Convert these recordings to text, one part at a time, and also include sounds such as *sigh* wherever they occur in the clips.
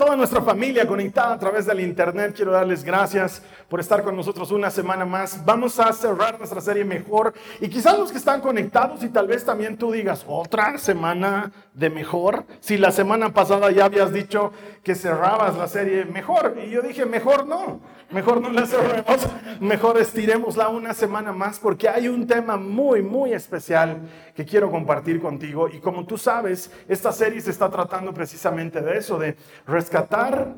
Toda nuestra familia conectada a través del internet, quiero darles gracias por estar con nosotros una semana más. Vamos a cerrar nuestra serie mejor y quizás los que están conectados y tal vez también tú digas, otra semana de mejor. Si la semana pasada ya habías dicho que cerrabas la serie mejor y yo dije, mejor no, mejor no la cerremos, mejor estiremosla una semana más porque hay un tema muy, muy especial que quiero compartir contigo y como tú sabes, esta serie se está tratando precisamente de eso, de rescatar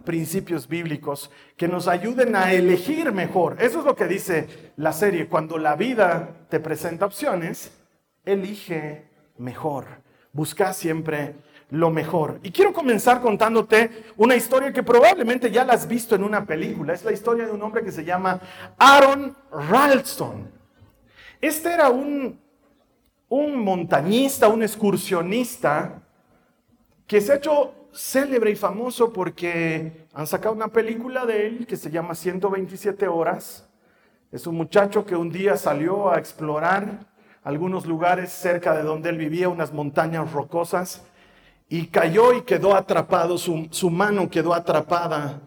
principios bíblicos que nos ayuden a elegir mejor. Eso es lo que dice la serie. Cuando la vida te presenta opciones, elige mejor. Busca siempre lo mejor. Y quiero comenzar contándote una historia que probablemente ya la has visto en una película. Es la historia de un hombre que se llama Aaron Ralston. Este era un, un montañista, un excursionista que se ha hecho célebre y famoso porque han sacado una película de él que se llama 127 horas. Es un muchacho que un día salió a explorar algunos lugares cerca de donde él vivía, unas montañas rocosas, y cayó y quedó atrapado, su, su mano quedó atrapada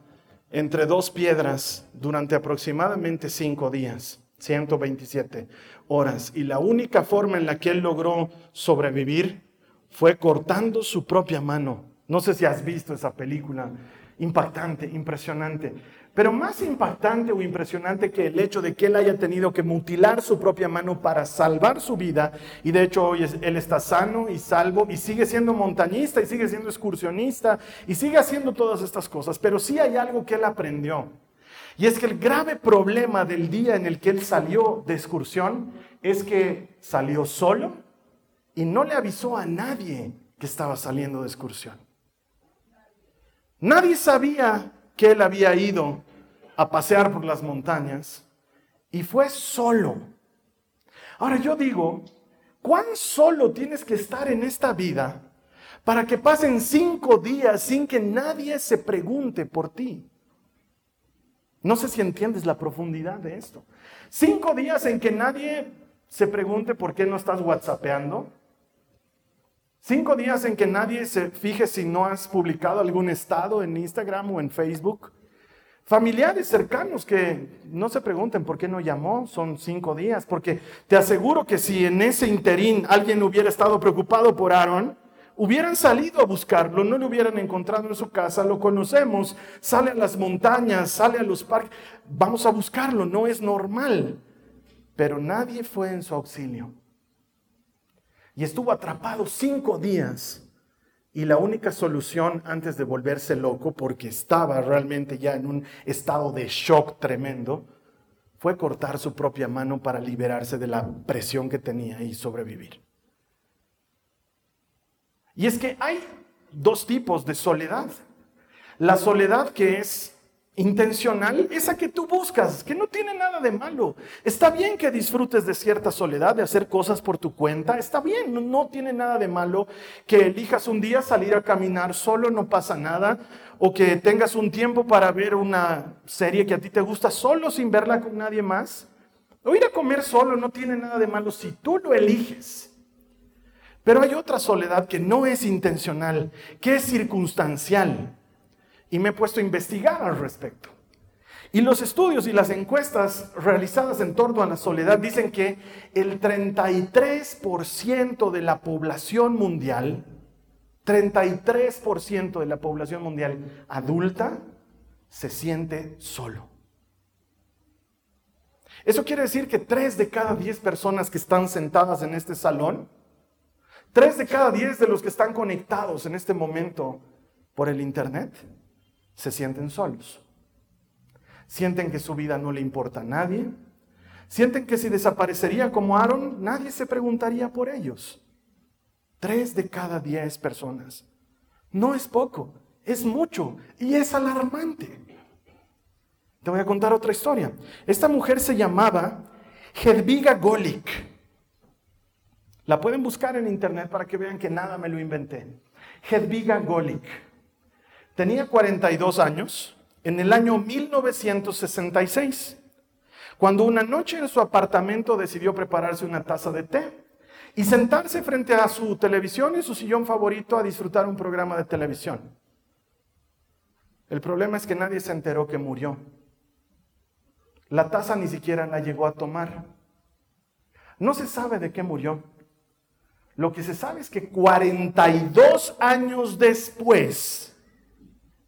entre dos piedras durante aproximadamente cinco días, 127 horas. Y la única forma en la que él logró sobrevivir fue cortando su propia mano no sé si has visto esa película, impactante, impresionante. Pero más impactante o impresionante que el hecho de que él haya tenido que mutilar su propia mano para salvar su vida, y de hecho hoy él está sano y salvo, y sigue siendo montañista, y sigue siendo excursionista, y sigue haciendo todas estas cosas, pero sí hay algo que él aprendió. Y es que el grave problema del día en el que él salió de excursión es que salió solo y no le avisó a nadie que estaba saliendo de excursión. Nadie sabía que él había ido a pasear por las montañas y fue solo. Ahora yo digo, ¿cuán solo tienes que estar en esta vida para que pasen cinco días sin que nadie se pregunte por ti? No sé si entiendes la profundidad de esto. Cinco días en que nadie se pregunte por qué no estás whatsappeando, Cinco días en que nadie se fije si no has publicado algún estado en Instagram o en Facebook. Familiares cercanos que no se pregunten por qué no llamó, son cinco días, porque te aseguro que si en ese interín alguien hubiera estado preocupado por Aaron, hubieran salido a buscarlo, no lo hubieran encontrado en su casa, lo conocemos, sale a las montañas, sale a los parques, vamos a buscarlo, no es normal, pero nadie fue en su auxilio y estuvo atrapado cinco días. Y la única solución antes de volverse loco, porque estaba realmente ya en un estado de shock tremendo, fue cortar su propia mano para liberarse de la presión que tenía y sobrevivir. Y es que hay dos tipos de soledad. La soledad que es intencional, esa que tú buscas, que no tiene nada de malo. Está bien que disfrutes de cierta soledad, de hacer cosas por tu cuenta, está bien, no, tiene nada de malo que elijas un día salir a caminar solo, no pasa nada, o que tengas un tiempo para ver una serie que a ti te gusta solo sin verla con nadie más. O ir a comer solo no tiene nada de malo si tú lo eliges. Pero hay otra soledad que no es intencional, que es circunstancial y me he puesto a investigar al respecto. Y los estudios y las encuestas realizadas en torno a la soledad dicen que el 33% de la población mundial, 33% de la población mundial adulta se siente solo. Eso quiere decir que 3 de cada 10 personas que están sentadas en este salón, 3 de cada 10 de los que están conectados en este momento por el Internet, se sienten solos. Sienten que su vida no le importa a nadie. Sienten que si desaparecería como Aaron, nadie se preguntaría por ellos. Tres de cada diez personas. No es poco, es mucho y es alarmante. Te voy a contar otra historia. Esta mujer se llamaba Hedviga Golik. La pueden buscar en internet para que vean que nada me lo inventé. Hedviga Golik. Tenía 42 años en el año 1966, cuando una noche en su apartamento decidió prepararse una taza de té y sentarse frente a su televisión y su sillón favorito a disfrutar un programa de televisión. El problema es que nadie se enteró que murió. La taza ni siquiera la llegó a tomar. No se sabe de qué murió. Lo que se sabe es que 42 años después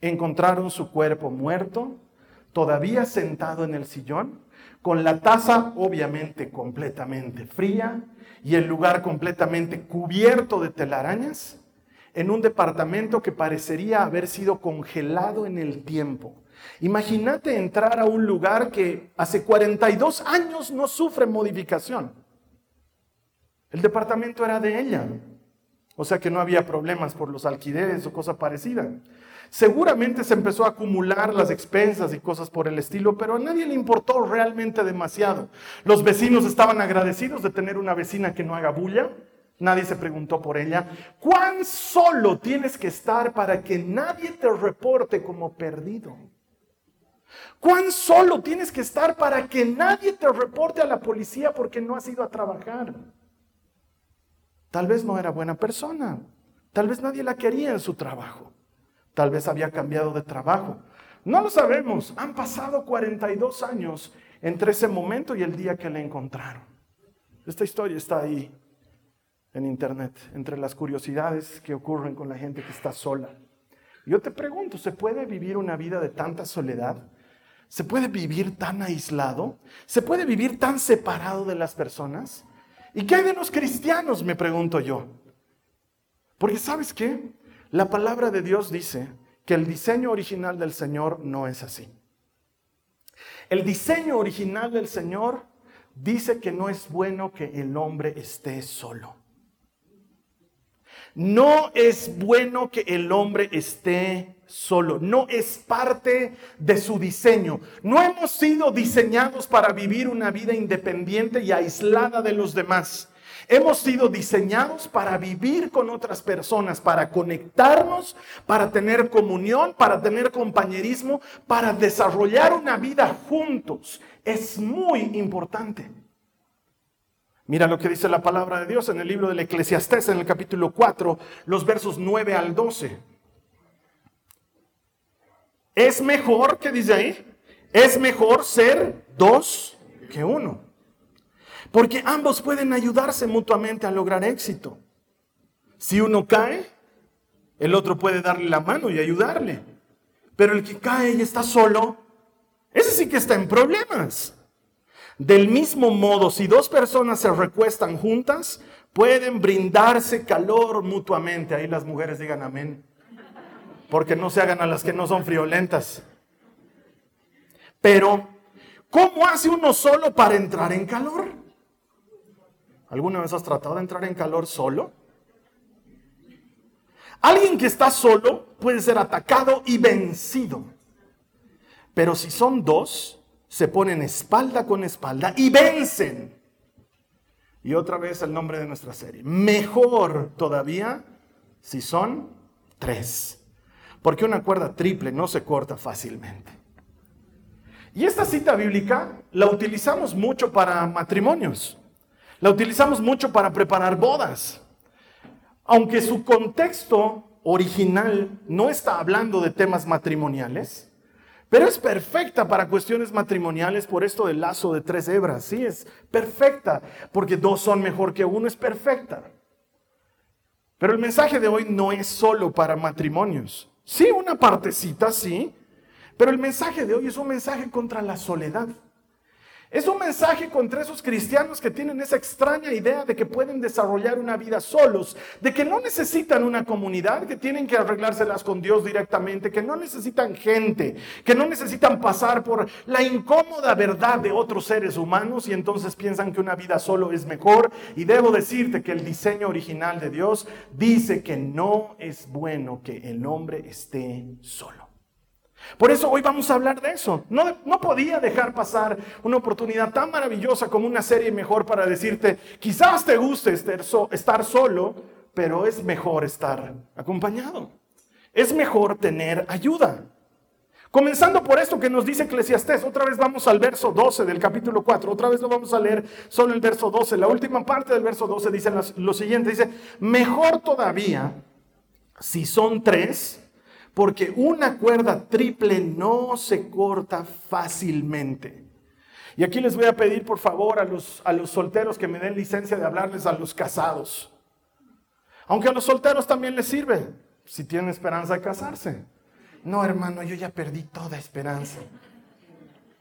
encontraron su cuerpo muerto, todavía sentado en el sillón, con la taza obviamente completamente fría y el lugar completamente cubierto de telarañas, en un departamento que parecería haber sido congelado en el tiempo. Imagínate entrar a un lugar que hace 42 años no sufre modificación. El departamento era de ella. O sea que no había problemas por los alquileres o cosa parecida. Seguramente se empezó a acumular las expensas y cosas por el estilo, pero a nadie le importó realmente demasiado. Los vecinos estaban agradecidos de tener una vecina que no haga bulla. Nadie se preguntó por ella. ¿Cuán solo tienes que estar para que nadie te reporte como perdido? ¿Cuán solo tienes que estar para que nadie te reporte a la policía porque no has ido a trabajar? Tal vez no era buena persona. Tal vez nadie la quería en su trabajo. Tal vez había cambiado de trabajo. No lo sabemos. Han pasado 42 años entre ese momento y el día que la encontraron. Esta historia está ahí en internet, entre las curiosidades que ocurren con la gente que está sola. Yo te pregunto, ¿se puede vivir una vida de tanta soledad? ¿Se puede vivir tan aislado? ¿Se puede vivir tan separado de las personas? ¿Y qué hay de los cristianos? Me pregunto yo. Porque sabes qué? La palabra de Dios dice que el diseño original del Señor no es así. El diseño original del Señor dice que no es bueno que el hombre esté solo. No es bueno que el hombre esté solo, no es parte de su diseño. No hemos sido diseñados para vivir una vida independiente y aislada de los demás. Hemos sido diseñados para vivir con otras personas, para conectarnos, para tener comunión, para tener compañerismo, para desarrollar una vida juntos. Es muy importante. Mira lo que dice la palabra de Dios en el libro del Eclesiastés, en el capítulo 4, los versos 9 al 12. Es mejor, ¿qué dice ahí? Es mejor ser dos que uno. Porque ambos pueden ayudarse mutuamente a lograr éxito. Si uno cae, el otro puede darle la mano y ayudarle. Pero el que cae y está solo, ese sí que está en problemas. Del mismo modo, si dos personas se recuestan juntas, pueden brindarse calor mutuamente. Ahí las mujeres digan amén porque no se hagan a las que no son friolentas. Pero, ¿cómo hace uno solo para entrar en calor? ¿Alguna vez has tratado de entrar en calor solo? Alguien que está solo puede ser atacado y vencido. Pero si son dos, se ponen espalda con espalda y vencen. Y otra vez el nombre de nuestra serie. Mejor todavía si son tres porque una cuerda triple no se corta fácilmente. Y esta cita bíblica la utilizamos mucho para matrimonios, la utilizamos mucho para preparar bodas, aunque su contexto original no está hablando de temas matrimoniales, pero es perfecta para cuestiones matrimoniales por esto del lazo de tres hebras. Sí, es perfecta, porque dos son mejor que uno, es perfecta. Pero el mensaje de hoy no es solo para matrimonios. Sí, una partecita, sí. Pero el mensaje de hoy es un mensaje contra la soledad. Es un mensaje contra esos cristianos que tienen esa extraña idea de que pueden desarrollar una vida solos, de que no necesitan una comunidad, que tienen que arreglárselas con Dios directamente, que no necesitan gente, que no necesitan pasar por la incómoda verdad de otros seres humanos y entonces piensan que una vida solo es mejor. Y debo decirte que el diseño original de Dios dice que no es bueno que el hombre esté solo. Por eso hoy vamos a hablar de eso. No, no, podía dejar pasar una oportunidad tan maravillosa como una serie mejor para decirte, quizás te guste estar solo, pero es mejor estar acompañado. Es mejor tener ayuda. Comenzando por esto que nos dice Eclesiastés, otra vez vamos al verso 12 del capítulo 4, otra vez lo vamos a leer solo el verso 12. La última parte del verso 12 dice lo siguiente, dice, mejor todavía si son tres porque una cuerda triple no se corta fácilmente. Y aquí les voy a pedir por favor a los, a los solteros que me den licencia de hablarles a los casados. Aunque a los solteros también les sirve, si tienen esperanza de casarse. No, hermano, yo ya perdí toda esperanza.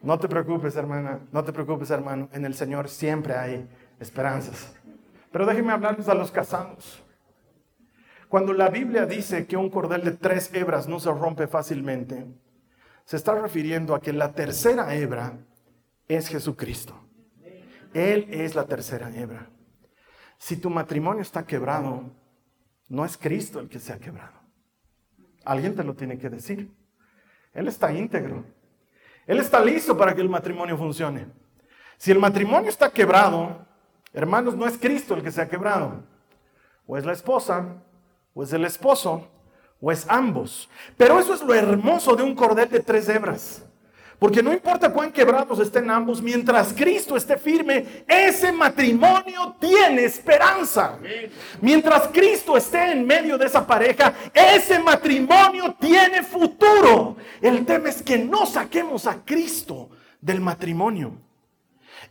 No te preocupes, hermana, no te preocupes, hermano. En el Señor siempre hay esperanzas. Pero déjenme hablarles a los casados. Cuando la Biblia dice que un cordel de tres hebras no se rompe fácilmente, se está refiriendo a que la tercera hebra es Jesucristo. Él es la tercera hebra. Si tu matrimonio está quebrado, no es Cristo el que se ha quebrado. Alguien te lo tiene que decir. Él está íntegro. Él está listo para que el matrimonio funcione. Si el matrimonio está quebrado, hermanos, no es Cristo el que se ha quebrado. O es la esposa, o es el esposo, o es ambos. Pero eso es lo hermoso de un cordel de tres hebras. Porque no importa cuán quebrados estén ambos, mientras Cristo esté firme, ese matrimonio tiene esperanza. Mientras Cristo esté en medio de esa pareja, ese matrimonio tiene futuro. El tema es que no saquemos a Cristo del matrimonio.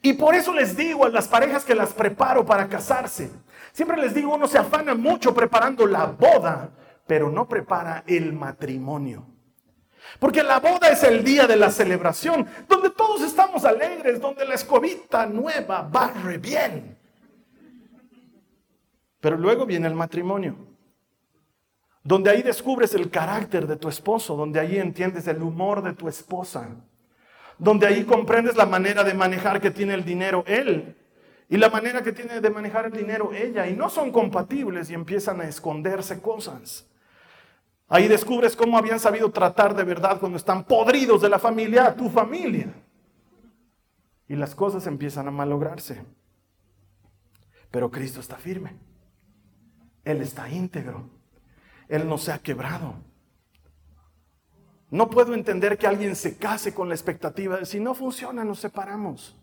Y por eso les digo a las parejas que las preparo para casarse, Siempre les digo, uno se afana mucho preparando la boda, pero no prepara el matrimonio. Porque la boda es el día de la celebración, donde todos estamos alegres, donde la escobita nueva barre bien. Pero luego viene el matrimonio, donde ahí descubres el carácter de tu esposo, donde ahí entiendes el humor de tu esposa, donde ahí comprendes la manera de manejar que tiene el dinero él y la manera que tiene de manejar el dinero ella, y no son compatibles y empiezan a esconderse cosas. Ahí descubres cómo habían sabido tratar de verdad cuando están podridos de la familia a tu familia. Y las cosas empiezan a malograrse. Pero Cristo está firme. Él está íntegro. Él no se ha quebrado. No puedo entender que alguien se case con la expectativa de si no funciona, nos separamos.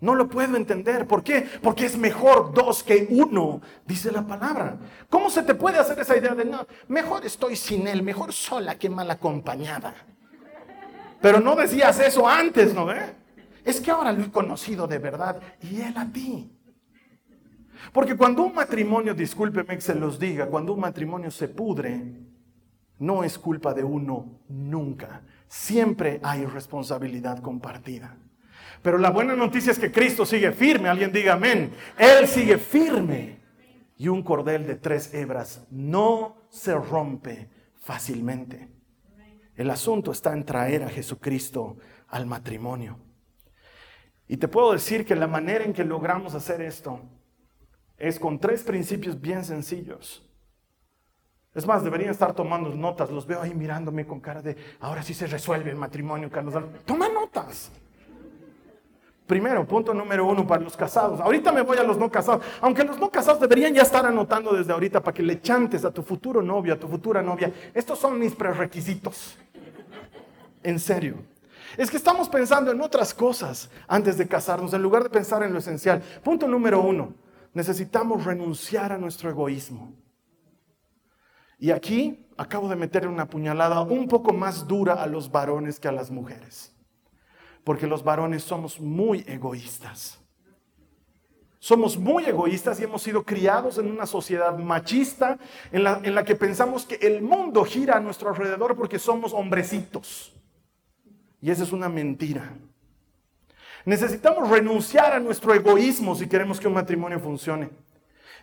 No lo puedo entender. ¿Por qué? Porque es mejor dos que uno, dice la palabra. ¿Cómo se te puede hacer esa idea de no? Mejor estoy sin él, mejor sola que mal acompañada. Pero no decías eso antes, ¿no ve? Es que ahora lo he conocido de verdad y él a ti. Porque cuando un matrimonio, discúlpeme que se los diga, cuando un matrimonio se pudre, no es culpa de uno nunca. Siempre hay responsabilidad compartida. Pero la buena noticia es que Cristo sigue firme. Alguien diga amén. Él sigue firme. Y un cordel de tres hebras no se rompe fácilmente. El asunto está en traer a Jesucristo al matrimonio. Y te puedo decir que la manera en que logramos hacer esto es con tres principios bien sencillos. Es más, deberían estar tomando notas. Los veo ahí mirándome con cara de, ahora sí se resuelve el matrimonio, Carlos. Toma notas. Primero, punto número uno para los casados. Ahorita me voy a los no casados. Aunque los no casados deberían ya estar anotando desde ahorita para que le chantes a tu futuro novio, a tu futura novia. Estos son mis prerequisitos. En serio. Es que estamos pensando en otras cosas antes de casarnos, en lugar de pensar en lo esencial. Punto número uno. Necesitamos renunciar a nuestro egoísmo. Y aquí acabo de meter una puñalada un poco más dura a los varones que a las mujeres porque los varones somos muy egoístas. Somos muy egoístas y hemos sido criados en una sociedad machista en la, en la, que pensamos que el mundo gira a nuestro alrededor porque somos hombrecitos. Y esa es una mentira. Necesitamos renunciar a nuestro egoísmo si queremos que un matrimonio funcione.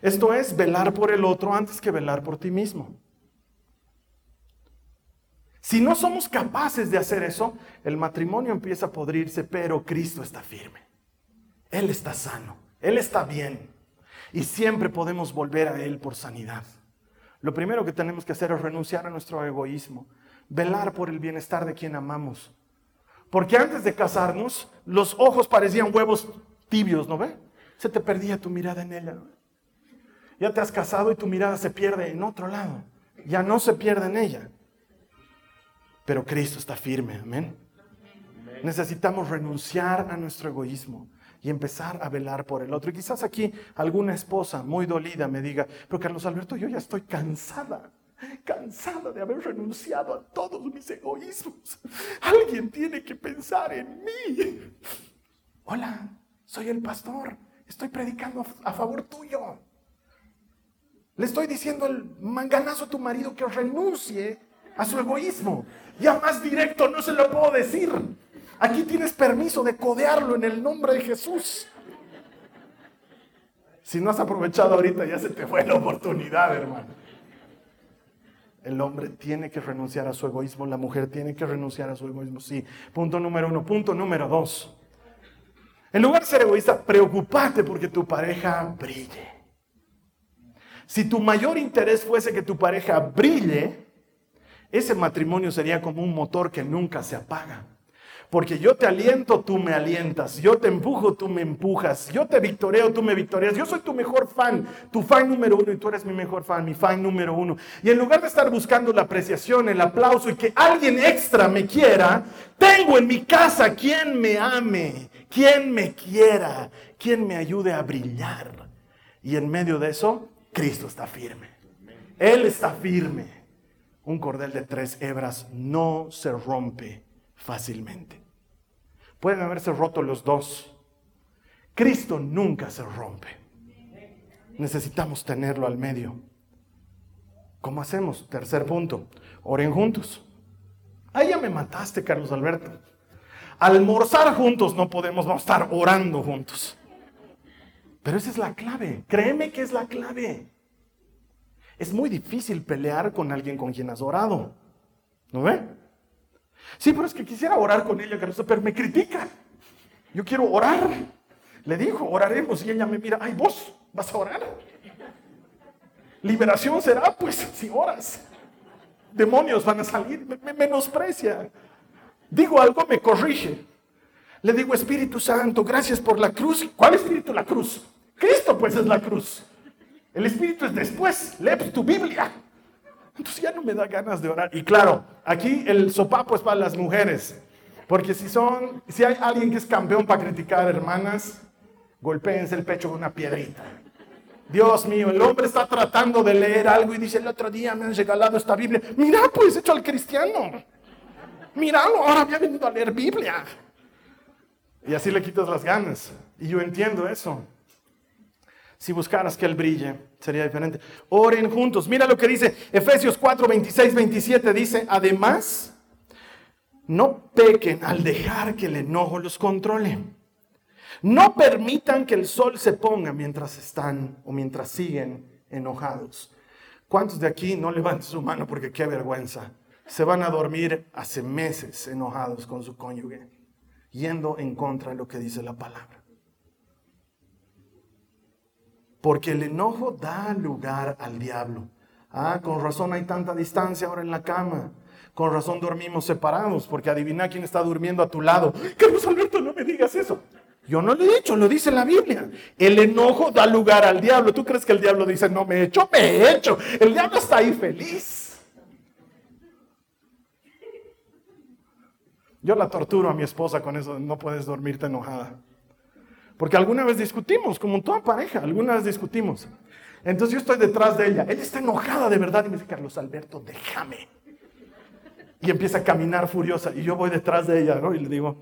Esto es velar por el otro antes que velar por ti mismo. Si no somos capaces de hacer eso, el matrimonio empieza a podrirse, pero Cristo está firme. Él está sano, Él está bien. Y siempre podemos volver a Él por sanidad. Lo primero que tenemos que hacer es renunciar a nuestro egoísmo, velar por el bienestar de quien amamos. Porque antes de casarnos, los ojos parecían huevos tibios, ¿no ve? Se te perdía tu mirada en ella. Ya te has casado y tu mirada se pierde en otro lado. Ya no se pierde en ella pero Cristo está firme, amén. Necesitamos renunciar a nuestro egoísmo y empezar a velar por el otro. Y quizás aquí alguna esposa muy dolida me diga, pero Carlos Alberto, yo ya estoy cansada, cansada de haber renunciado a todos mis egoísmos. Alguien tiene que pensar en mí. Hola, soy el pastor, estoy predicando a favor tuyo. Le estoy diciendo al manganazo a tu marido que renuncie a su egoísmo. Ya más directo no se lo puedo decir. Aquí tienes permiso de codearlo en el nombre de Jesús. Si no has aprovechado ahorita, ya se te fue la oportunidad, hermano. El hombre tiene que renunciar a su egoísmo, la mujer tiene que renunciar a su egoísmo, sí. Punto número uno. Punto número dos. En lugar de ser egoísta, preocupate porque tu pareja brille. Si tu mayor interés fuese que tu pareja brille, ese matrimonio sería como un motor que nunca se apaga. Porque yo te aliento, tú me alientas. Yo te empujo, tú me empujas. Yo te victoreo, tú me victorias. Yo soy tu mejor fan, tu fan número uno y tú eres mi mejor fan, mi fan número uno. Y en lugar de estar buscando la apreciación, el aplauso y que alguien extra me quiera, tengo en mi casa quien me ame, quien me quiera, quien me ayude a brillar. Y en medio de eso, Cristo está firme. Él está firme un cordel de tres hebras no se rompe fácilmente. Pueden haberse roto los dos. Cristo nunca se rompe. Necesitamos tenerlo al medio. ¿Cómo hacemos? Tercer punto. Oren juntos. Ahí ya me mataste, Carlos Alberto. Almorzar juntos no podemos, vamos a estar orando juntos. Pero esa es la clave. Créeme que es la clave. Es muy difícil pelear con alguien con quien has orado. ¿No ve? Sí, pero es que quisiera orar con ella, pero me critica. Yo quiero orar. Le dijo, oraremos. Y ella me mira, ay, vos vas a orar. Liberación será, pues, si oras. Demonios van a salir, me menosprecia. Digo algo, me corrige. Le digo, Espíritu Santo, gracias por la cruz. ¿Cuál Espíritu? La cruz. Cristo, pues, es la cruz. El Espíritu es después, lee tu Biblia. Entonces ya no me da ganas de orar. Y claro, aquí el sopapo es para las mujeres. Porque si son, si hay alguien que es campeón para criticar hermanas, golpéense el pecho con una piedrita. Dios mío, el hombre está tratando de leer algo y dice, el otro día me han regalado esta Biblia. Mira, pues hecho al cristiano. Míralo, ahora había venido a leer Biblia. Y así le quitas las ganas. Y yo entiendo eso. Si buscaras que Él brille, sería diferente. Oren juntos. Mira lo que dice Efesios 4, 26, 27. Dice, además, no pequen al dejar que el enojo los controle. No permitan que el sol se ponga mientras están o mientras siguen enojados. ¿Cuántos de aquí no levanten su mano porque qué vergüenza? Se van a dormir hace meses enojados con su cónyuge, yendo en contra de lo que dice la palabra. Porque el enojo da lugar al diablo. Ah, con razón hay tanta distancia ahora en la cama. Con razón dormimos separados, porque adivina quién está durmiendo a tu lado. Carlos Alberto, no me digas eso. Yo no lo he dicho, lo dice la Biblia. El enojo da lugar al diablo. ¿Tú crees que el diablo dice, no me he hecho? Me he hecho. El diablo está ahí feliz. Yo la torturo a mi esposa con eso, no puedes dormirte enojada. Porque alguna vez discutimos, como toda pareja, alguna vez discutimos. Entonces yo estoy detrás de ella. Ella está enojada de verdad y me dice, Carlos Alberto, déjame. Y empieza a caminar furiosa. Y yo voy detrás de ella, ¿no? Y le digo,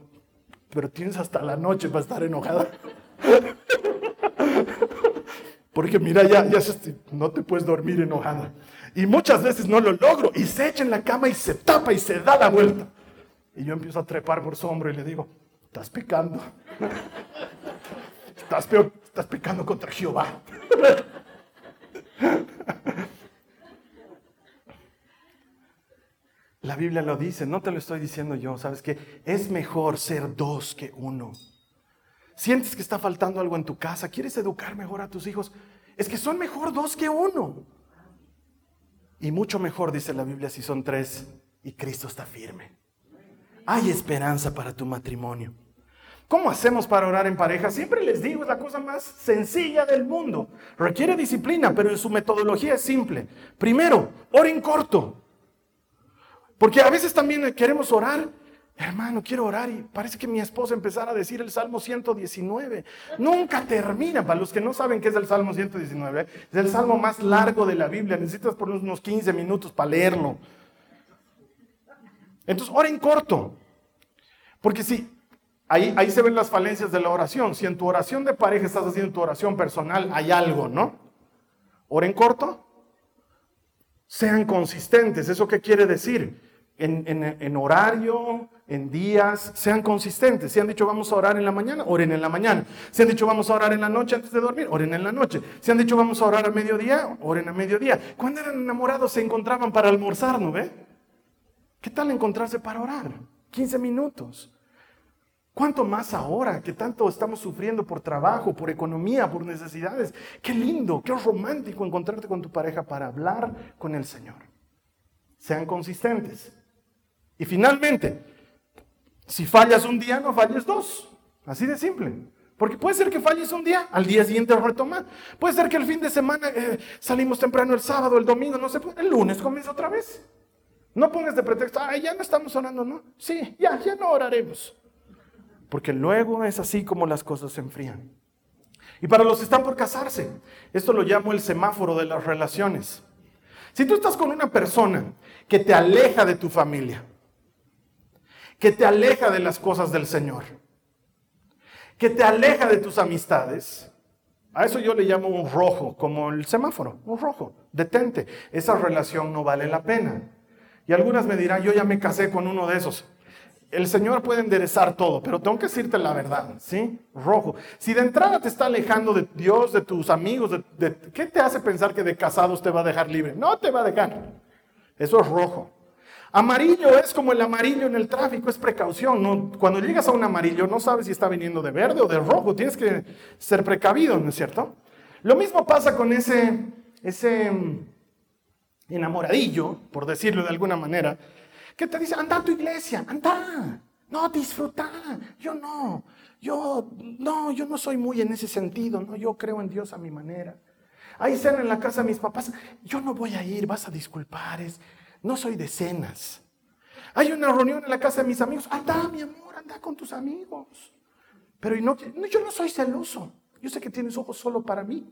pero tienes hasta la noche para estar enojada. *laughs* Porque mira, ya, ya no te puedes dormir enojada. Y muchas veces no lo logro. Y se echa en la cama y se tapa y se da la vuelta. Y yo empiezo a trepar por su hombro y le digo, estás pecando. *laughs* Estás, peor, estás pecando contra Jehová. La Biblia lo dice, no te lo estoy diciendo yo, sabes que es mejor ser dos que uno. Sientes que está faltando algo en tu casa, quieres educar mejor a tus hijos, es que son mejor dos que uno. Y mucho mejor, dice la Biblia, si son tres y Cristo está firme. Hay esperanza para tu matrimonio. ¿Cómo hacemos para orar en pareja? Siempre les digo, es la cosa más sencilla del mundo. Requiere disciplina, pero en su metodología es simple. Primero, oren corto. Porque a veces también queremos orar. Hermano, quiero orar y parece que mi esposa empezara a decir el Salmo 119. Nunca termina. Para los que no saben qué es el Salmo 119, es el salmo más largo de la Biblia. Necesitas por unos 15 minutos para leerlo. Entonces, oren corto. Porque si ahí, ahí se ven las falencias de la oración. Si en tu oración de pareja estás haciendo tu oración personal, hay algo, ¿no? Oren corto. Sean consistentes. ¿Eso qué quiere decir? en, horario, en días, sean consistentes. Si han dicho vamos a orar en la mañana, oren en la mañana. Si han dicho vamos a orar en la noche antes de dormir, oren en la noche. Si han dicho vamos a orar a mediodía, oren a mediodía. Cuando eran enamorados se encontraban para almorzar, ¿no ve? ¿Qué tal encontrarse para orar? 15 minutos. ¿Cuánto más ahora que tanto estamos sufriendo por trabajo, por economía, por necesidades? Qué lindo, qué romántico encontrarte con tu pareja para hablar con el Señor. Sean consistentes. Y finalmente, si fallas un día, no falles dos. Así de simple. Porque puede ser que falles un día, al día siguiente retomar. Puede ser que el fin de semana eh, salimos temprano el sábado, el domingo, no sé, el lunes comienza otra vez. No pongas de pretexto, ya no estamos orando, ¿no? Sí, ya, ya no oraremos. Porque luego es así como las cosas se enfrían. Y para los que están por casarse, esto lo llamo el semáforo de las relaciones. Si tú estás con una persona que te aleja de tu familia, que te aleja de las cosas del Señor, que te aleja de tus amistades. A eso yo le llamo un rojo, como el semáforo, un rojo. Detente, esa relación no vale la pena. Y algunas me dirán, yo ya me casé con uno de esos. El Señor puede enderezar todo, pero tengo que decirte la verdad, ¿sí? Rojo. Si de entrada te está alejando de Dios, de tus amigos, de, ¿qué te hace pensar que de casados te va a dejar libre? No te va a dejar. Eso es rojo. Amarillo es como el amarillo en el tráfico, es precaución. Cuando llegas a un amarillo no sabes si está viniendo de verde o de rojo, tienes que ser precavido, ¿no es cierto? Lo mismo pasa con ese, ese mm, enamoradillo, por decirlo de alguna manera, que te dice, anda a tu iglesia, anda, no, disfruta, yo no, yo no, yo no soy muy en ese sentido, no, yo creo en Dios a mi manera. Hay cena en la casa de mis papás, yo no voy a ir, vas a disculpar, no soy de cenas. Hay una reunión en la casa de mis amigos. Anda, mi amor, anda con tus amigos. Pero no, yo no soy celoso. Yo sé que tienes ojos solo para mí.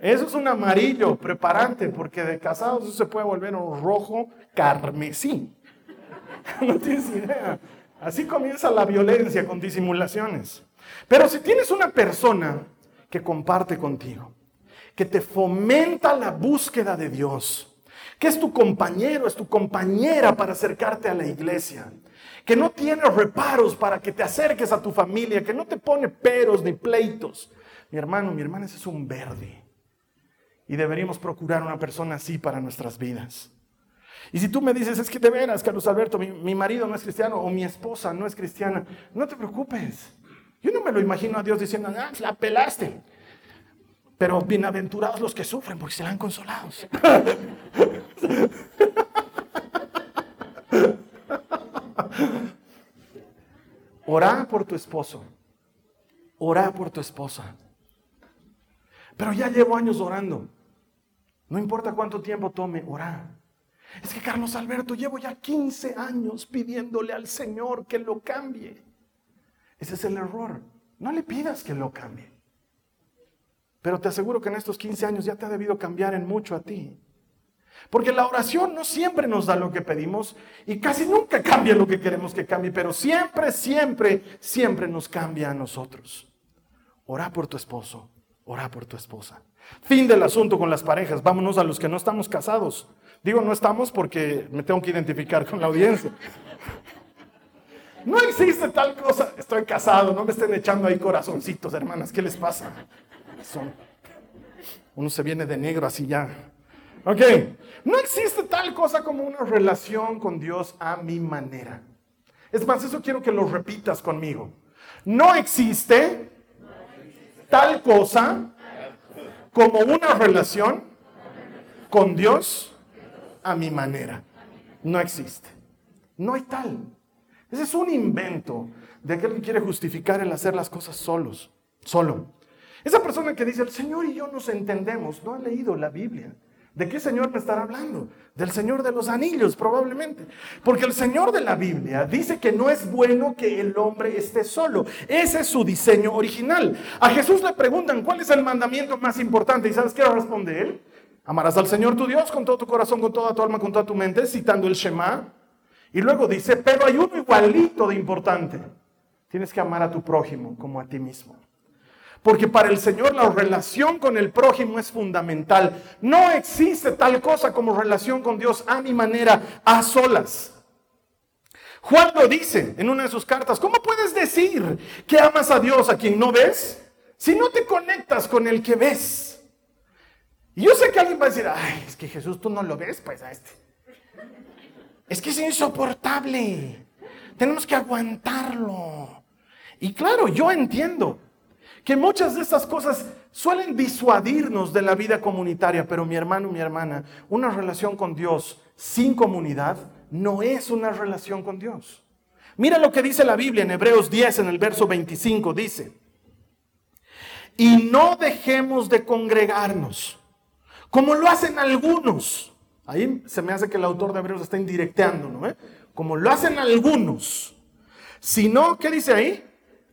Eso es un amarillo preparante, porque de casados eso se puede volver un rojo carmesí. *laughs* No tienes idea. Así comienza la violencia con disimulaciones. Pero si tienes una persona que comparte contigo, que te fomenta la búsqueda de Dios, que es tu compañero, es tu compañera para acercarte a la iglesia, que no tiene reparos para que te acerques a tu familia, que no te pone peros ni pleitos. Mi hermano, mi hermana, ese es un verde. Y deberíamos procurar una persona así para nuestras vidas. Y si tú me dices, es que de veras, Carlos Alberto, mi, mi, marido no es cristiano o mi esposa no es cristiana, no te preocupes. Yo no me lo imagino a Dios diciendo, ah, la pelaste. Pero bienaventurados los que sufren porque serán consolados. *laughs* Orá por tu esposo. Orá por tu esposa. Pero ya llevo años orando. No importa cuánto tiempo tome, orá. Es que Carlos Alberto, llevo ya 15 años pidiéndole al Señor que lo cambie. Ese es el error. No le pidas que lo cambie. Pero te aseguro que en estos 15 años ya te ha debido cambiar en mucho a ti. Porque la oración no siempre nos da lo que pedimos y casi nunca cambia lo que queremos que cambie, pero siempre, siempre, siempre nos cambia a nosotros. Ora por tu esposo, ora por tu esposa. Fin del asunto con las parejas. Vámonos a los que no estamos casados. Digo no estamos porque me tengo que identificar con la audiencia. No existe tal cosa. Estoy casado, no me estén echando ahí corazoncitos, hermanas. ¿Qué les pasa? Uno se viene de negro así ya. Ok, no existe tal cosa como una relación con Dios a mi manera. Es más, eso quiero que lo repitas conmigo. No existe tal cosa como una relación con Dios a mi manera. No existe. No hay tal. Ese es un invento de aquel que quiere justificar el hacer las cosas solos, solo. Esa persona que dice, el Señor y yo nos entendemos, no ha leído la Biblia. ¿De qué Señor me estará hablando? Del Señor de los anillos, probablemente. Porque el Señor de la Biblia dice que no es bueno que el hombre esté solo. Ese es su diseño original. A Jesús le preguntan, ¿cuál es el mandamiento más importante? ¿Y sabes qué responde él? Amarás al Señor tu Dios con todo tu corazón, con toda tu alma, con toda tu mente, citando el Shema. Y luego dice, pero hay uno igualito de importante. Tienes que amar a tu prójimo como a ti mismo. Porque para el Señor la relación con el prójimo es fundamental. No existe tal cosa como relación con Dios a mi manera, a solas. Juan lo dice en una de sus cartas. ¿Cómo puedes decir que amas a Dios a quien no ves si no te conectas con el que ves? Y yo sé que alguien va a decir, ay, es que Jesús tú no lo ves, pues a este. Es que es insoportable. Tenemos que aguantarlo. Y claro, yo entiendo que muchas de estas cosas suelen disuadirnos de la vida comunitaria, pero mi hermano, mi hermana, una relación con Dios sin comunidad no es una relación con Dios. Mira lo que dice la Biblia en Hebreos 10, en el verso 25, dice, y no dejemos de congregarnos, como lo hacen algunos. Ahí se me hace que el autor de Hebreos está indirecteando, ¿no? ¿Eh? Como lo hacen algunos. Sino, ¿qué dice ahí?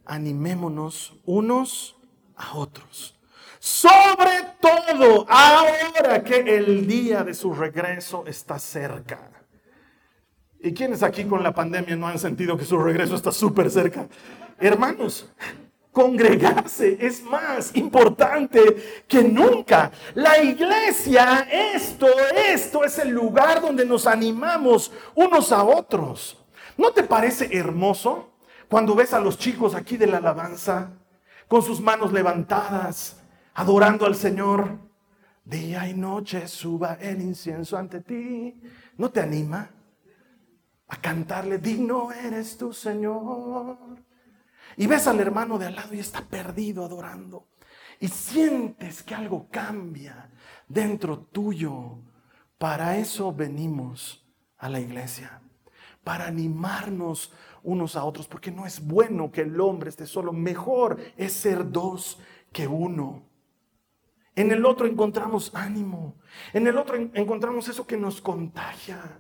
Animémonos unos a otros. Sobre todo ahora que el día de su regreso está cerca. ¿Y quiénes aquí con la pandemia no han sentido que su regreso está súper cerca? Hermanos, congregarse es más importante que nunca. La iglesia, esto, esto es el lugar donde nos animamos unos a otros. ¿No te parece hermoso? Cuando ves a los chicos aquí de la alabanza, con sus manos levantadas, adorando al Señor, día y noche suba el incienso ante ti, ¿no te anima a cantarle, digno eres tu Señor? Y ves al hermano de al lado y está perdido adorando. Y sientes que algo cambia dentro tuyo. Para eso venimos a la iglesia, para animarnos unos a otros, porque no es bueno que el hombre esté solo, mejor es ser dos que uno. En el otro encontramos ánimo, en el otro encontramos eso que nos contagia.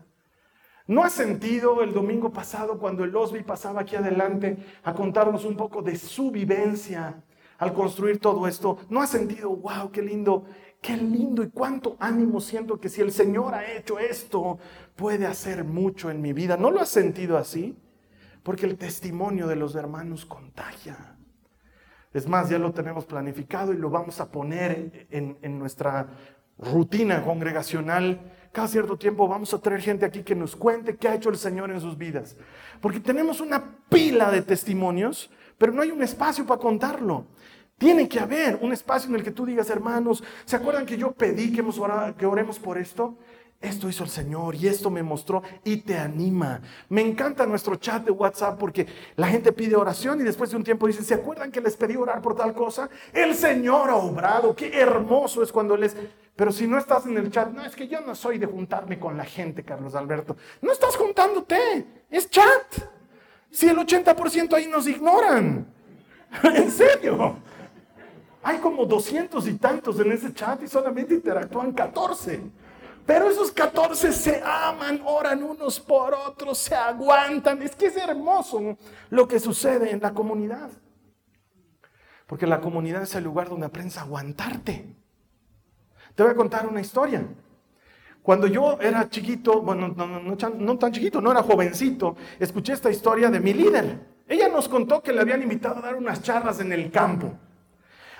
¿No ha sentido el domingo pasado cuando el Osby pasaba aquí adelante a contarnos un poco de su vivencia al construir todo esto? ¿No ha sentido, wow, qué lindo, qué lindo y cuánto ánimo siento que si el Señor ha hecho esto, puede hacer mucho en mi vida? ¿No lo has sentido así? porque el testimonio de los hermanos contagia. Es más, ya lo tenemos planificado y lo vamos a poner en, nuestra rutina congregacional. Cada cierto tiempo vamos a traer gente aquí que nos cuente qué ha hecho el Señor en sus vidas. Porque tenemos una pila de testimonios, pero no hay un espacio para contarlo. Tiene que haber un espacio en el que tú digas, hermanos, ¿se acuerdan que yo pedí que, que oremos por esto? Esto hizo el Señor y esto me mostró y te anima. Me encanta nuestro chat de WhatsApp porque la gente pide oración y después de un tiempo dicen, ¿se acuerdan que les pedí orar por tal cosa? El Señor ha obrado, qué hermoso es cuando les... Pero si no estás en el chat, no, es que yo no soy de juntarme con la gente, Carlos Alberto. No estás juntándote, es chat. Si el 80% ahí nos ignoran. *laughs* en serio. Hay como doscientos y tantos en ese chat y solamente interactúan 14. Pero esos 14 se aman, oran unos por otros, se aguantan. Es que es hermoso lo que sucede en la comunidad. Porque la comunidad es el lugar donde aprendes a aguantarte. Te voy a contar una historia. Cuando yo era chiquito, bueno, no, no, tan chiquito, no era jovencito, escuché esta historia de mi líder. Ella nos contó que le habían invitado a dar unas charlas en el campo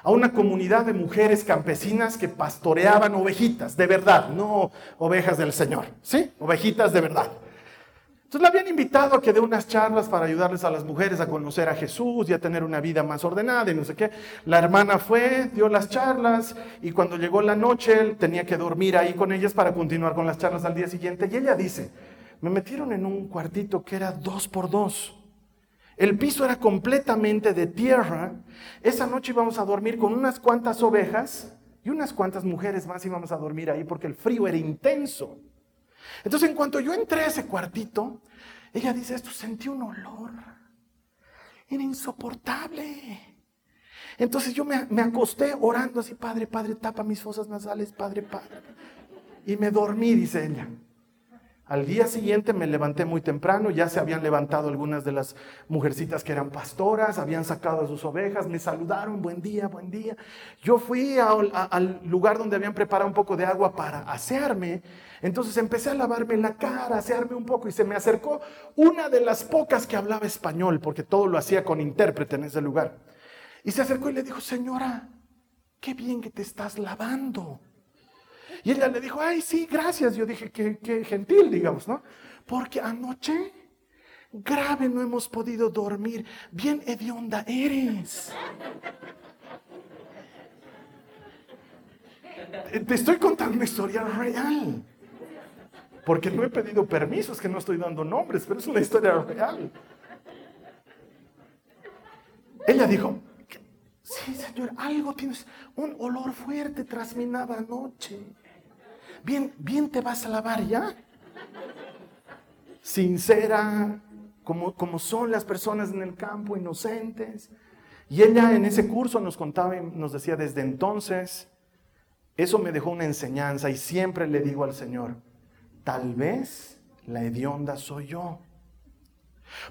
a una comunidad de mujeres campesinas que pastoreaban ovejitas, de verdad, no ovejas del Señor, ¿sí? Ovejitas de verdad. Entonces la habían invitado a que dé unas charlas para ayudarles a las mujeres a conocer a Jesús y a tener una vida más ordenada y no sé qué. La hermana fue, dio las charlas y cuando llegó la noche él tenía que dormir ahí con ellas para continuar con las charlas al día siguiente. Y ella dice, me metieron en un cuartito que era dos por dos. El piso era completamente de tierra. Esa noche íbamos a dormir con unas cuantas ovejas y unas cuantas mujeres más íbamos a dormir ahí porque el frío era intenso. Entonces, en cuanto yo entré a ese cuartito, ella dice, esto sentí un olor. Era insoportable. Entonces yo me, me, acosté orando así, Padre, Padre, tapa mis fosas nasales, Padre, Padre. Y me dormí, dice ella. Al día siguiente me levanté muy temprano, ya se habían levantado algunas de las mujercitas que eran pastoras, habían sacado a sus ovejas, me saludaron, buen día, buen día. Yo fui al lugar donde habían preparado un poco de agua para asearme, entonces empecé a lavarme la cara, asearme un poco y se me acercó una de las pocas que hablaba español, porque todo lo hacía con intérprete en ese lugar. Y se acercó y le dijo, señora, qué bien que te estás lavando. Y ella le dijo, ay, sí, gracias. Yo dije, qué, gentil, digamos, ¿no? Porque anoche grave no hemos podido dormir. Bien hedionda eres. Te estoy contando una historia real. Porque no he pedido permisos, que no estoy dando nombres, pero es una historia real. Ella dijo, sí, señor, algo tienes, un olor fuerte tras mi anoche bien, bien te vas a lavar ya. Sincera, como, como son las personas en el campo, inocentes. Y ella en ese curso nos contaba y nos decía desde entonces, eso me dejó una enseñanza y siempre le digo al Señor, tal vez la hedionda soy yo.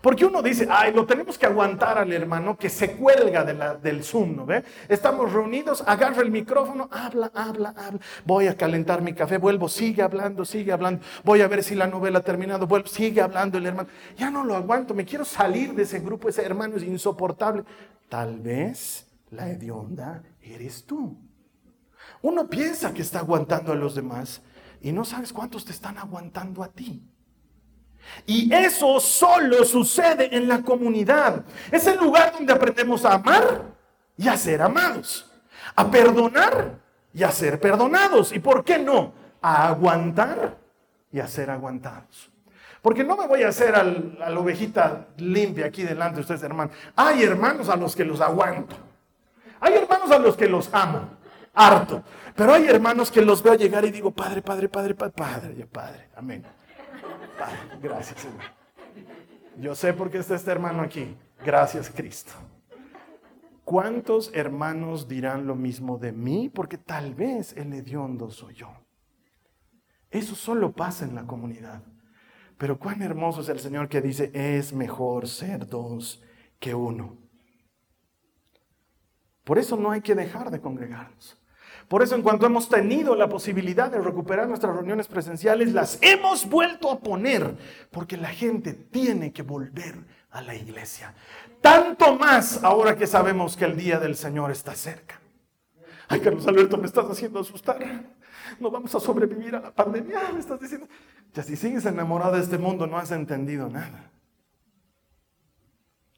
Porque uno dice, ay, lo tenemos que aguantar al hermano que se cuelga del Zoom, ¿no? Estamos reunidos, agarra el micrófono, habla, habla, habla. Voy a calentar mi café, vuelvo, sigue hablando, sigue hablando. Voy a ver si la novela ha terminado, vuelvo, sigue hablando el hermano. Ya no lo aguanto, me quiero salir de ese grupo, ese hermano es insoportable. Tal vez la hedionda eres tú. Uno piensa que está aguantando a los demás y no sabes cuántos te están aguantando a ti. Y eso solo sucede en la comunidad. Es el lugar donde aprendemos a amar y a ser amados. A perdonar y a ser perdonados. ¿Y por qué no? A aguantar y a ser aguantados. Porque no me voy a hacer a la ovejita limpia aquí delante de ustedes, hermanos. Hay hermanos a los que los aguanto. Hay hermanos a los que los amo. Harto. Pero hay hermanos que los veo llegar y digo, Padre, Padre, Padre, Padre, Padre, Padre. Amén. *laughs* Gracias. Yo sé por qué está este hermano aquí. Gracias, Cristo. ¿Cuántos hermanos dirán lo mismo de mí? Porque tal vez el hediondo soy yo. Eso solo pasa en la comunidad. Pero cuán hermoso es el Señor que dice, es mejor ser dos que uno. Por eso no hay que dejar de congregarnos. Por eso en cuanto hemos tenido la posibilidad de recuperar nuestras reuniones presenciales, las hemos vuelto a poner, porque la gente tiene que volver a la iglesia. Tanto más ahora que sabemos que el día del Señor está cerca. Ay, Carlos Alberto, me estás haciendo asustar. No vamos a sobrevivir a la pandemia, me estás diciendo. Ya si sigues enamorado de este mundo, no has entendido nada.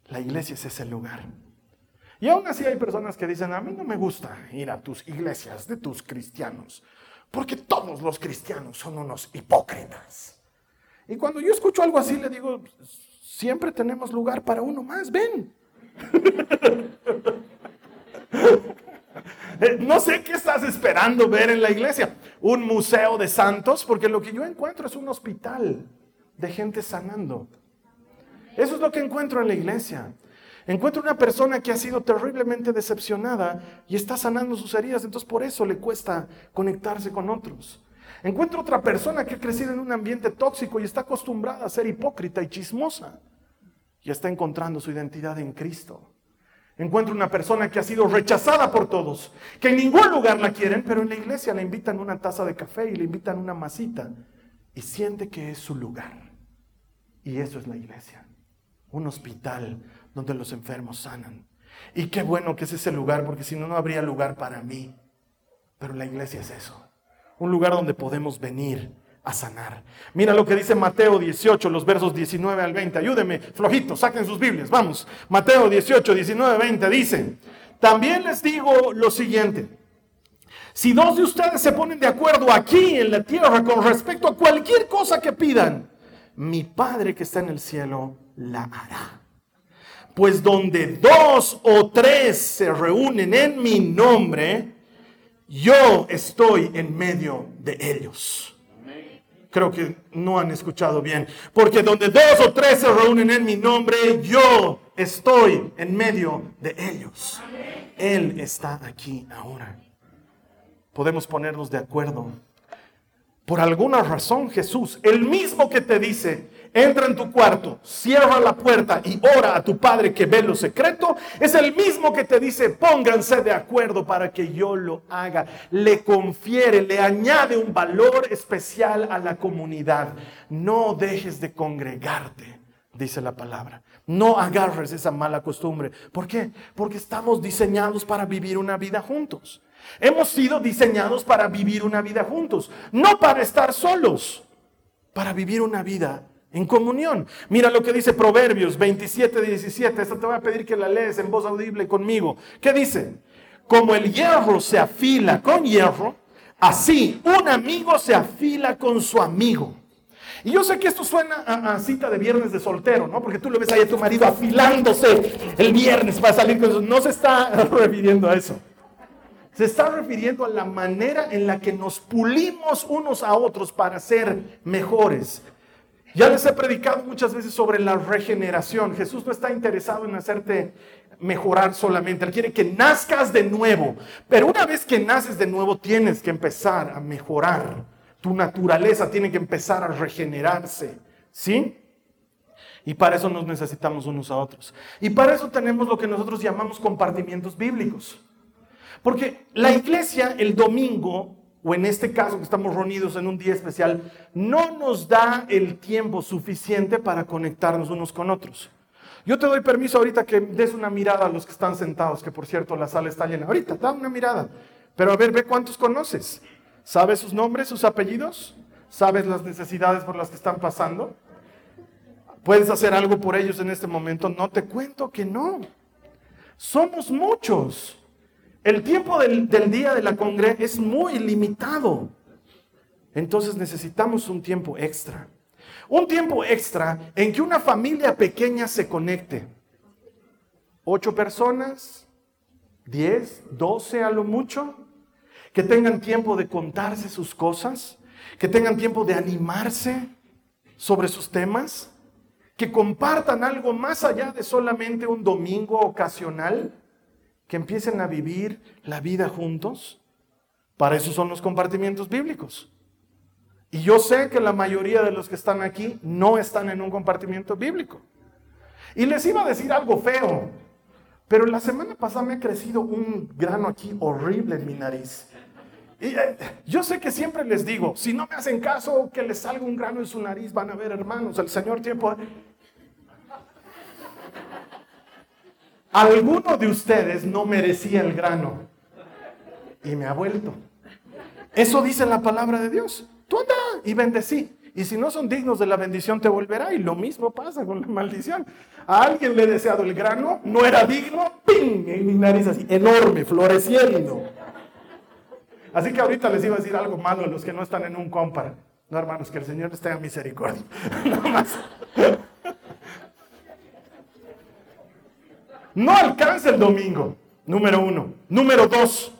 La iglesia es ese lugar. Y aún así hay personas que dicen, a mí no me gusta ir a tus iglesias de tus cristianos, porque todos los cristianos son unos hipócritas. Y cuando yo escucho algo así, le digo, siempre tenemos lugar para uno más, ven. *laughs* no sé qué estás esperando ver en la iglesia. Un museo de santos, porque lo que yo encuentro es un hospital de gente sanando. Eso es lo que encuentro en la iglesia. Encuentra una persona que ha sido terriblemente decepcionada y está sanando sus heridas, entonces por eso le cuesta conectarse con otros. Encuentra otra persona que ha crecido en un ambiente tóxico y está acostumbrada a ser hipócrita y chismosa y está encontrando su identidad en Cristo. Encuentra una persona que ha sido rechazada por todos, que en ningún lugar la quieren, pero en la iglesia le invitan una taza de café y le invitan una masita y siente que es su lugar. Y eso es la iglesia, un hospital donde los enfermos sanan. Y qué bueno que es ese lugar, porque si no, no habría lugar para mí. Pero la iglesia es eso. Un lugar donde podemos venir a sanar. Mira lo que dice Mateo 18, los versos 19 al 20. Ayúdenme, flojito, saquen sus Biblias. Vamos. Mateo 18, 19, 20 dice, también les digo lo siguiente. Si dos de ustedes se ponen de acuerdo aquí en la tierra con respecto a cualquier cosa que pidan, mi Padre que está en el cielo la hará. Pues donde dos o tres se reúnen en mi nombre, yo estoy en medio de ellos. Creo que no han escuchado bien. Porque donde dos o tres se reúnen en mi nombre, yo estoy en medio de ellos. Él está aquí ahora. Podemos ponernos de acuerdo. Por alguna razón Jesús, el mismo que te dice, entra en tu cuarto, cierra la puerta y ora a tu Padre que ve lo secreto, es el mismo que te dice, pónganse de acuerdo para que yo lo haga. Le confiere, le añade un valor especial a la comunidad. No dejes de congregarte, dice la palabra. No agarres esa mala costumbre. ¿Por qué? Porque estamos diseñados para vivir una vida juntos. Hemos sido diseñados para vivir una vida juntos, no para estar solos, para vivir una vida en comunión. Mira lo que dice Proverbios 27, 17. Esto te voy a pedir que la lees en voz audible conmigo. ¿Qué dice? Como el hierro se afila con hierro, así un amigo se afila con su amigo. Y yo sé que esto suena a, cita de viernes de soltero, ¿no? Porque tú lo ves ahí a tu marido afilándose el viernes para salir con eso. No se está *laughs* refiriendo a eso. Se está refiriendo a la manera en la que nos pulimos unos a otros para ser mejores, ya les he predicado muchas veces sobre la regeneración. Jesús no está interesado en hacerte mejorar solamente, Él quiere que nazcas de nuevo. Pero una vez que naces de nuevo, tienes que empezar a mejorar. Tu naturaleza tiene que empezar a regenerarse. ¿Sí? Y para eso nos necesitamos unos a otros. Y para eso tenemos lo que nosotros llamamos compartimientos bíblicos. Porque la iglesia el domingo o en este caso que estamos reunidos en un día especial, no nos da el tiempo suficiente para conectarnos unos con otros. Yo te doy permiso ahorita que des una mirada a los que están sentados, que por cierto la sala está llena. Ahorita, da una mirada. Pero a ver, ve cuántos conoces. ¿Sabes sus nombres, sus apellidos? ¿Sabes las necesidades por las que están pasando? ¿Puedes hacer algo por ellos en este momento? No te cuento que no. Somos muchos. El tiempo del, día de la congre es muy limitado. Entonces necesitamos un tiempo extra. Un tiempo extra en que una familia pequeña se conecte. Ocho personas, diez, doce a lo mucho, que tengan tiempo de contarse sus cosas, que tengan tiempo de animarse sobre sus temas, que compartan algo más allá de solamente un domingo ocasional que empiecen a vivir la vida juntos. Para eso son los compartimientos bíblicos. Y yo sé que la mayoría de los que están aquí no están en un compartimiento bíblico. Y les iba a decir algo feo, pero la semana pasada me ha crecido un grano aquí horrible en mi nariz. Y eh, yo sé que siempre les digo, si no me hacen caso que les salga un grano en su nariz, van a ver hermanos, el Señor tiempo... Alguno de ustedes no merecía el grano y me ha vuelto. Eso dice la palabra de Dios. Tú anda y bendecí. Y si no son dignos de la bendición, te volverá. Y lo mismo pasa con la maldición. A alguien le he deseado el grano, no era digno, ¡ping! En mi nariz así, enorme, floreciendo. Así que ahorita les iba a decir algo malo a los que no están en un compar. No, hermanos, que el Señor les tenga misericordia. *laughs* Nada. No alcanza el domingo, número uno. Número dos,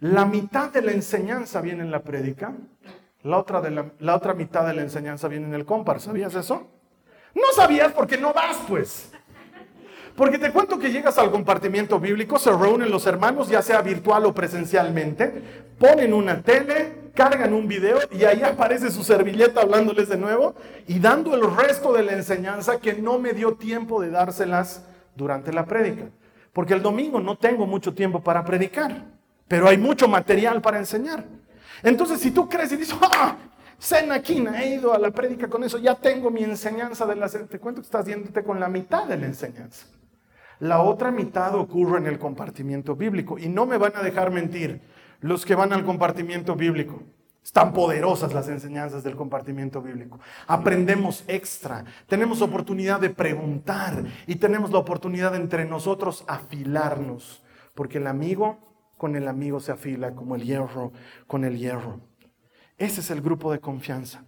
la mitad de la enseñanza viene en la prédica, la otra, de la, otra mitad de la enseñanza viene en el compar. ¿Sabías eso? No sabías porque no vas, pues. Porque te cuento que llegas al compartimiento bíblico, se reúnen los hermanos, ya sea virtual o presencialmente, ponen una tele, cargan un video y ahí aparece su servilleta hablándoles de nuevo y dando el resto de la enseñanza que no me dio tiempo de dárselas durante la prédica. Porque el domingo no tengo mucho tiempo para predicar, pero hay mucho material para enseñar. Entonces, si tú crees y dices, ¡ah! Senaquina, he ido a la prédica con eso, ya tengo mi enseñanza de la... Te cuento que estás yéndote con la mitad de la enseñanza. La otra mitad ocurre en el compartimiento bíblico y no me van a dejar mentir los que van al compartimiento bíblico. Están poderosas las enseñanzas del compartimiento bíblico. Aprendemos extra, tenemos oportunidad de preguntar y tenemos la oportunidad entre nosotros afilarnos, porque el amigo con el amigo se afila como el hierro con el hierro. Ese es el grupo de confianza.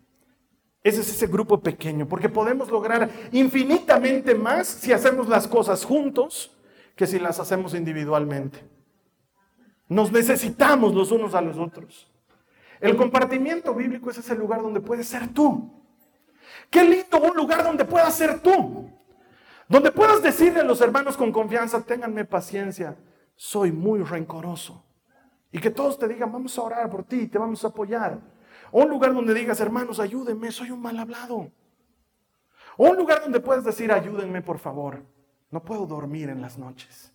Ese es ese grupo pequeño, porque podemos lograr infinitamente más si hacemos las cosas juntos que si las hacemos individualmente. Nos necesitamos los unos a los otros. El compartimiento bíblico es ese lugar donde puedes ser tú. Qué lindo un lugar donde puedas ser tú. Donde puedas decirle a los hermanos con confianza, ténganme paciencia, soy muy rencoroso. Y que todos te digan, vamos a orar por ti, te vamos a apoyar. O un lugar donde digas, hermanos, ayúdenme, soy un mal hablado. O un lugar donde puedes decir, ayúdenme por favor, no puedo dormir en las noches.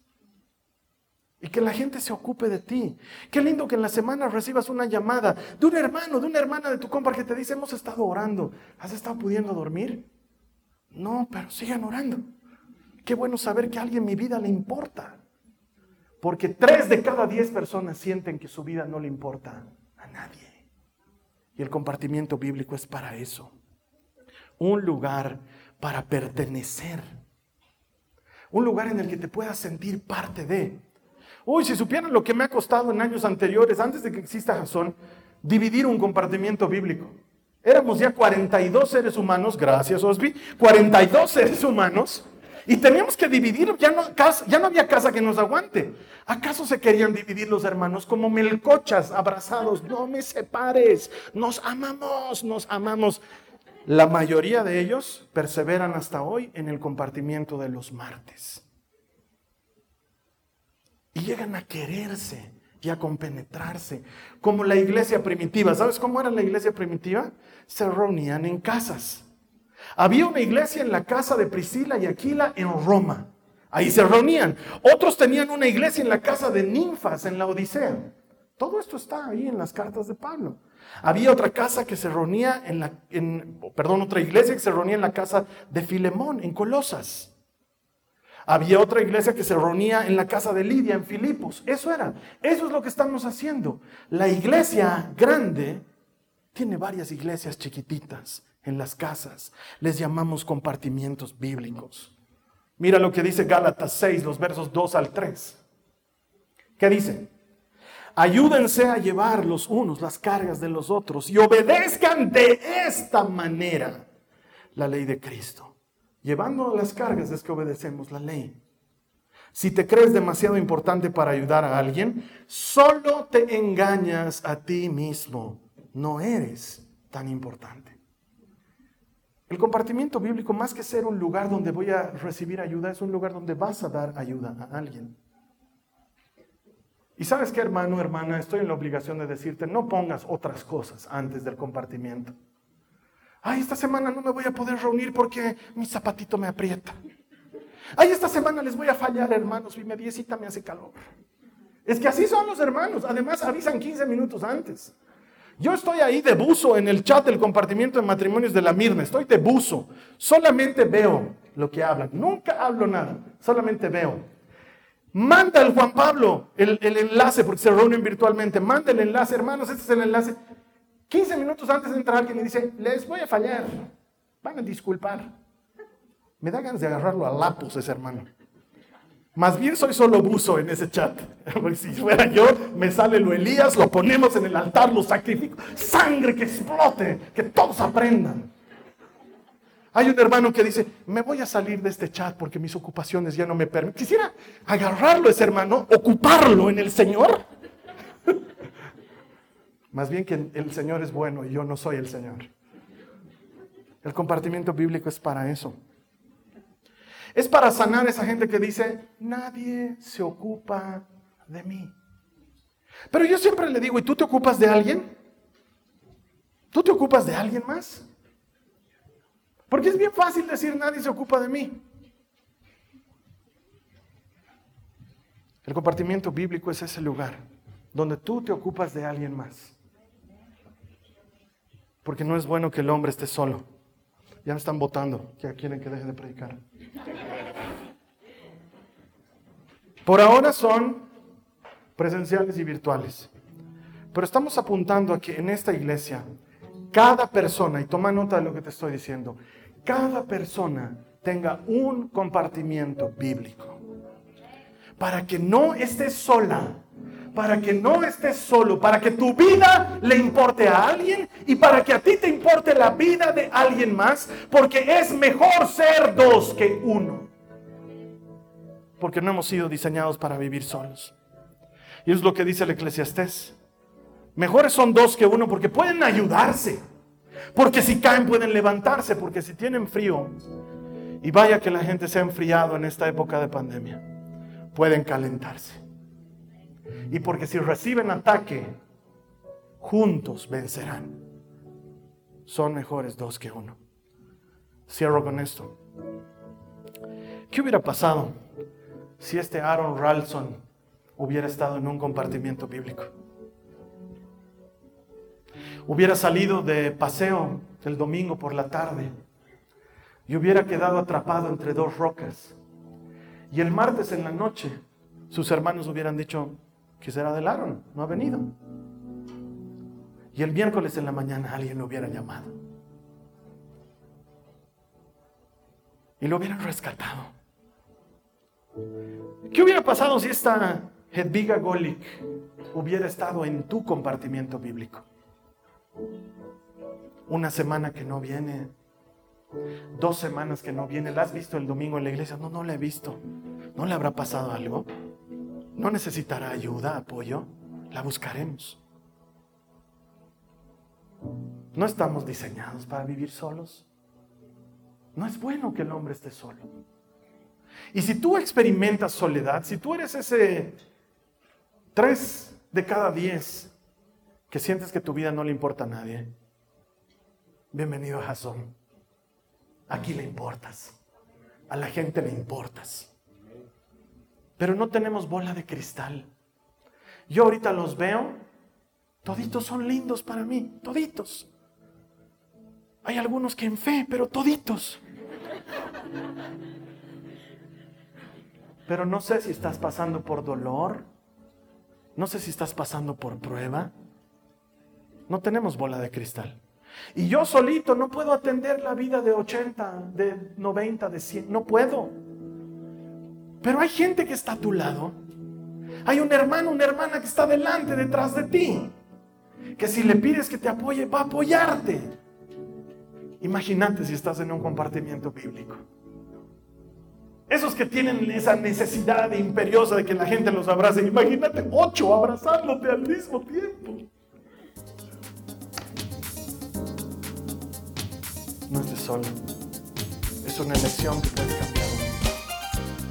Y que la gente se ocupe de ti. Qué lindo que en la semana recibas una llamada de un hermano, de una hermana de tu compa que te dice, hemos estado orando. ¿Has estado pudiendo dormir? No, pero sigan orando. Qué bueno saber que a alguien mi vida le importa. Porque tres de cada diez personas sienten que su vida no le importa a nadie. Y el compartimiento bíblico es para eso. Un lugar para pertenecer. Un lugar en el que te puedas sentir parte de. Uy, si supieran lo que me ha costado en años anteriores, antes de que exista Jason, dividir un compartimiento bíblico. Éramos ya 42 seres humanos, gracias Osby, 42 seres humanos, y teníamos que dividir, ya no, ya no había casa que nos aguante. ¿Acaso se querían dividir los hermanos como melcochas abrazados? No me separes, nos amamos, nos amamos. La mayoría de ellos perseveran hasta hoy en el compartimiento de los martes. Y llegan a quererse y a compenetrarse, como la iglesia primitiva. ¿Sabes cómo era la iglesia primitiva? Se reunían en casas. Había una iglesia en la casa de Priscila y Aquila en Roma. Ahí se reunían. Otros tenían una iglesia en la casa de ninfas en la Odisea. Todo esto está ahí en las cartas de Pablo. Había otra casa que se reunía en la, perdón, otra iglesia que se reunía en la casa de Filemón, en Colosas. Había otra iglesia que se reunía en la casa de Lidia, en Filipos. Eso era. Eso es lo que estamos haciendo. La iglesia grande tiene varias iglesias chiquititas en las casas. Les llamamos compartimientos bíblicos. Mira lo que dice Gálatas 6, los versos 2 al 3. ¿Qué dice? Ayúdense a llevar los unos las cargas de los otros y obedezcan de esta manera la ley de Cristo. Llevando las cargas es que obedecemos la ley. Si te crees demasiado importante para ayudar a alguien, solo te engañas a ti mismo. No eres tan importante. El compartimiento bíblico, más que ser un lugar donde voy a recibir ayuda, es un lugar donde vas a dar ayuda a alguien. Y sabes qué, hermano, hermana, estoy en la obligación de decirte, no pongas otras cosas antes del compartimiento ay, esta semana no me voy a poder reunir porque mi zapatito me aprieta. Ay, esta semana les voy a fallar, hermanos, mi mediecita me hace calor. Es que así son los hermanos. Además, avisan 15 minutos antes. Yo estoy ahí de buzo en el chat del compartimiento de matrimonios de la Mirna. Estoy de buzo. Solamente veo lo que hablan. Nunca hablo nada. Solamente veo. Manda el Juan Pablo el, el enlace, porque se reúnen virtualmente. Manda el enlace, hermanos. Este es el enlace. 15 minutos antes de entrar alguien y dice, les voy a fallar, van a disculpar. Me da ganas de agarrarlo a lapos ese hermano. Más bien soy solo buzo en ese chat. *laughs* si fuera yo, me sale lo Elías, lo ponemos en el altar, lo sacrifico. Sangre que explote, que todos aprendan. Hay un hermano que dice, me voy a salir de este chat porque mis ocupaciones ya no me permiten. Quisiera agarrarlo ese hermano, ocuparlo en el Señor más bien que el Señor es bueno y yo no soy el Señor. El compartimiento bíblico es para eso. Es para sanar a esa gente que dice, nadie se ocupa de mí. Pero yo siempre le digo, ¿y tú te ocupas de alguien? ¿Tú te ocupas de alguien más? Porque es bien fácil decir, nadie se ocupa de mí. El compartimiento bíblico es ese lugar donde tú te ocupas de alguien más. Porque no es bueno que el hombre esté solo. Ya me están votando, que quieren que deje de predicar. Por ahora son presenciales y virtuales. Pero estamos apuntando a que en esta iglesia, cada persona, y toma nota de lo que te estoy diciendo, cada persona tenga un compartimiento bíblico. Para que no estés sola, para que no estés solo, para que tu vida le importe a alguien y para que a ti te importe la vida de alguien más, porque es mejor ser dos que uno. Porque no hemos sido diseñados para vivir solos. Y es lo que dice el eclesiastés. Mejores son dos que uno porque pueden ayudarse. Porque si caen pueden levantarse, porque si tienen frío, y vaya que la gente se ha enfriado en esta época de pandemia, pueden calentarse. Y porque si reciben ataque, juntos vencerán. Son mejores dos que uno. Cierro con esto. ¿Qué hubiera pasado si este Aaron Ralston hubiera estado en un compartimiento bíblico? Hubiera salido de paseo el domingo por la tarde y hubiera quedado atrapado entre dos rocas. Y el martes en la noche sus hermanos hubieran dicho, que será del Aaron, no ha venido. Y el miércoles en la mañana alguien lo hubiera llamado. Y lo hubieran rescatado. ¿Qué hubiera pasado si esta Hedviga Golik hubiera estado en tu compartimiento bíblico? Una semana que no viene, dos semanas que no viene, ¿la has visto el domingo en la iglesia? No, no la he visto. ¿No le habrá pasado algo? ¿No necesitará ayuda, apoyo? La buscaremos. No estamos diseñados para vivir solos. No es bueno que el hombre esté solo. Y si tú experimentas soledad, si tú eres ese tres de cada diez que sientes que tu vida no le importa a nadie, bienvenido a Jason. Aquí le importas. A la gente le importas pero no tenemos bola de cristal. Yo ahorita los veo, toditos son lindos para mí, toditos. Hay algunos que en fe, pero toditos. Pero no sé si estás pasando por dolor, no sé si estás pasando por prueba. No tenemos bola de cristal. Y yo solito no puedo atender la vida de 80, de 90, de 100, no puedo. Pero hay gente que está a tu lado. Hay un hermano, una hermana que está delante, detrás de ti. Que si le pides que te apoye, va a apoyarte. Imagínate si estás en un compartimiento bíblico. Esos que tienen esa necesidad imperiosa de que la gente los abrace. Imagínate ocho abrazándote al mismo tiempo. No estés solo. Es una elección que puedes cambiar.